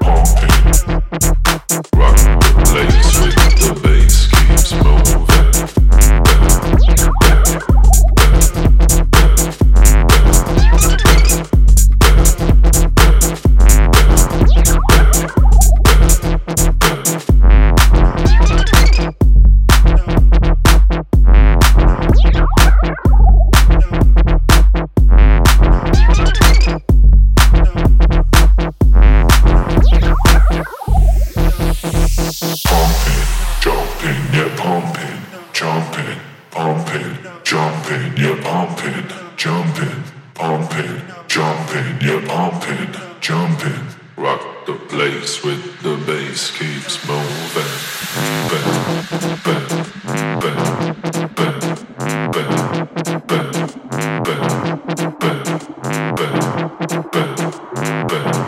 pumping. pumping, jumping, pumping, jumping, you're pumping, jumping, pumping, jumping, you're pumping, jumping. Rock the place with the bass keeps moving. Bang, bang, bang, bang, bang, bang, bang, bang, bang, bang.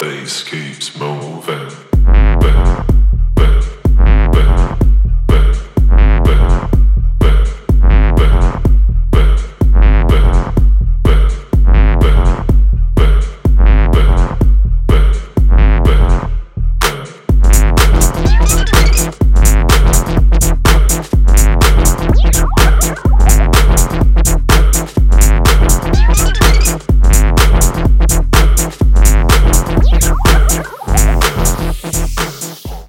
Face keeps moving.